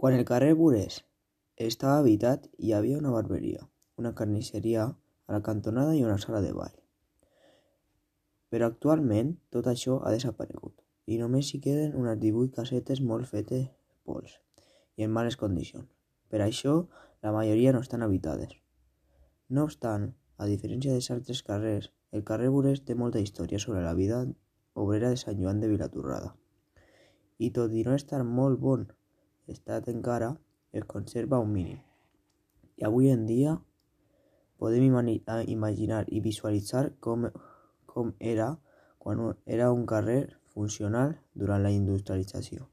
Quan el carrer Burés estava habitat hi havia una barberia, una carnisseria a la cantonada i una sala de ball. Però actualment tot això ha desaparegut i només hi queden unes divuit casetes molt fetes pols i en males condicions. Per això la majoria no estan habitades. No obstant, a diferència dels altres carrers, el carrer Burés té molta història sobre la vida obrera de Sant Joan de Vilatorrada. I tot i no estar molt bon estat encara, es conserva un mínim. I avui en dia podem imaginar i visualitzar com, com era quan era un carrer funcional durant la industrialització.